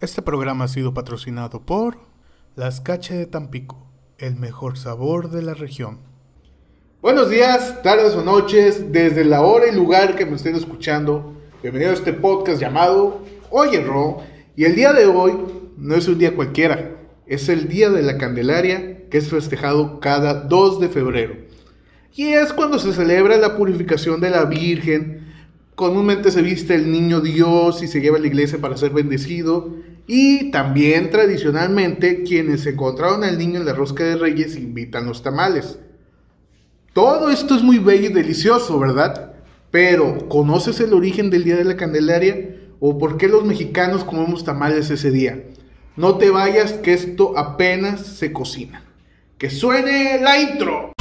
Este programa ha sido patrocinado por Las Cache de Tampico, el mejor sabor de la región. Buenos días, tardes o noches, desde la hora y lugar que me estén escuchando. Bienvenido a este podcast llamado Oye Ro. Y el día de hoy no es un día cualquiera, es el Día de la Candelaria, que es festejado cada 2 de febrero. Y es cuando se celebra la purificación de la Virgen. Comúnmente se viste el niño Dios y se lleva a la iglesia para ser bendecido. Y también tradicionalmente quienes encontraron al niño en la rosca de reyes invitan los tamales. Todo esto es muy bello y delicioso, ¿verdad? Pero, ¿conoces el origen del Día de la Candelaria? ¿O por qué los mexicanos comemos tamales ese día? No te vayas, que esto apenas se cocina. ¡Que suene la intro!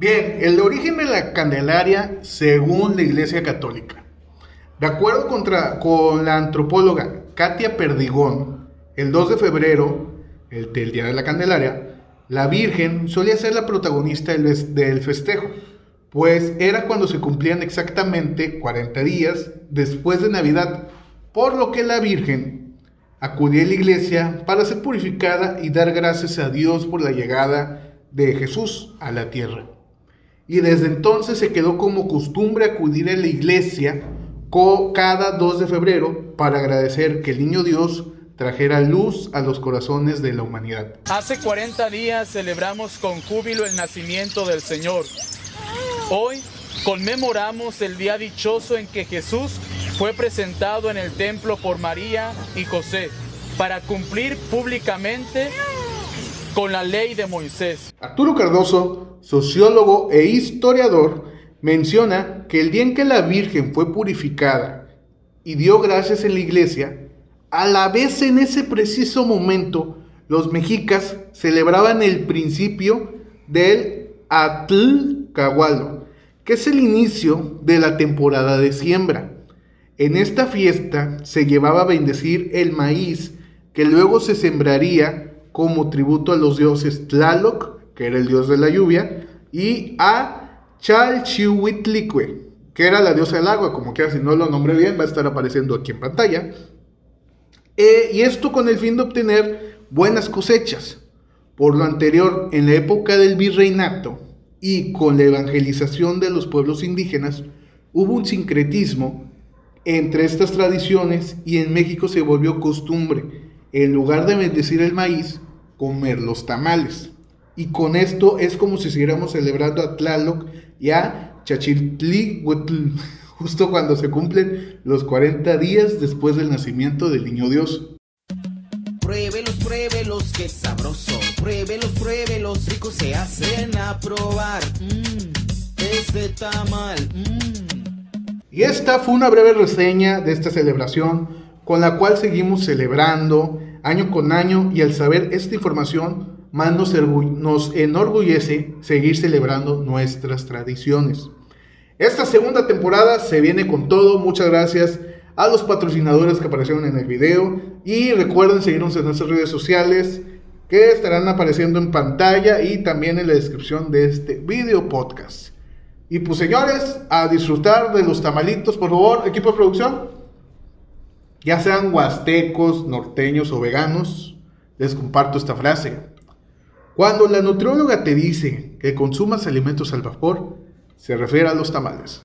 Bien, el origen de la Candelaria según la Iglesia Católica. De acuerdo contra, con la antropóloga Katia Perdigón, el 2 de febrero, el Día de la Candelaria, la Virgen solía ser la protagonista del, del festejo, pues era cuando se cumplían exactamente 40 días después de Navidad, por lo que la Virgen acudía a la iglesia para ser purificada y dar gracias a Dios por la llegada de Jesús a la tierra y desde entonces se quedó como costumbre acudir a la iglesia cada 2 de febrero para agradecer que el niño Dios trajera luz a los corazones de la humanidad. Hace 40 días celebramos con júbilo el nacimiento del Señor. Hoy conmemoramos el día dichoso en que Jesús fue presentado en el templo por María y José para cumplir públicamente con la ley de Moisés. Arturo Cardoso, sociólogo e historiador, menciona que el día en que la Virgen fue purificada y dio gracias en la iglesia, a la vez en ese preciso momento los mexicas celebraban el principio del Atl Cahualo, que es el inicio de la temporada de siembra. En esta fiesta se llevaba a bendecir el maíz que luego se sembraría como tributo a los dioses Tlaloc, que era el dios de la lluvia, y a Chalchihuitlicue, que era la diosa del agua, como quiera, si no lo nombré bien, va a estar apareciendo aquí en pantalla. Eh, y esto con el fin de obtener buenas cosechas. Por lo anterior, en la época del virreinato y con la evangelización de los pueblos indígenas, hubo un sincretismo entre estas tradiciones y en México se volvió costumbre, en lugar de bendecir el maíz, comer los tamales. Y con esto es como si siguiéramos celebrando a Tlaloc y a Chachiltlihuetl, justo cuando se cumplen los 40 días después del nacimiento del niño Dios. Pruébelos, pruébelos, qué sabroso. Pruébelos, pruébelos, ricos se hacen a probar. Mmm, este tamal. Mmm. Y esta fue una breve reseña de esta celebración con la cual seguimos celebrando año con año y al saber esta información más nos, nos enorgullece seguir celebrando nuestras tradiciones. Esta segunda temporada se viene con todo, muchas gracias a los patrocinadores que aparecieron en el video y recuerden seguirnos en nuestras redes sociales que estarán apareciendo en pantalla y también en la descripción de este video podcast. Y pues señores, a disfrutar de los tamalitos, por favor, equipo de producción ya sean huastecos, norteños o veganos, les comparto esta frase. Cuando la nutrióloga te dice que consumas alimentos al vapor, se refiere a los tamales.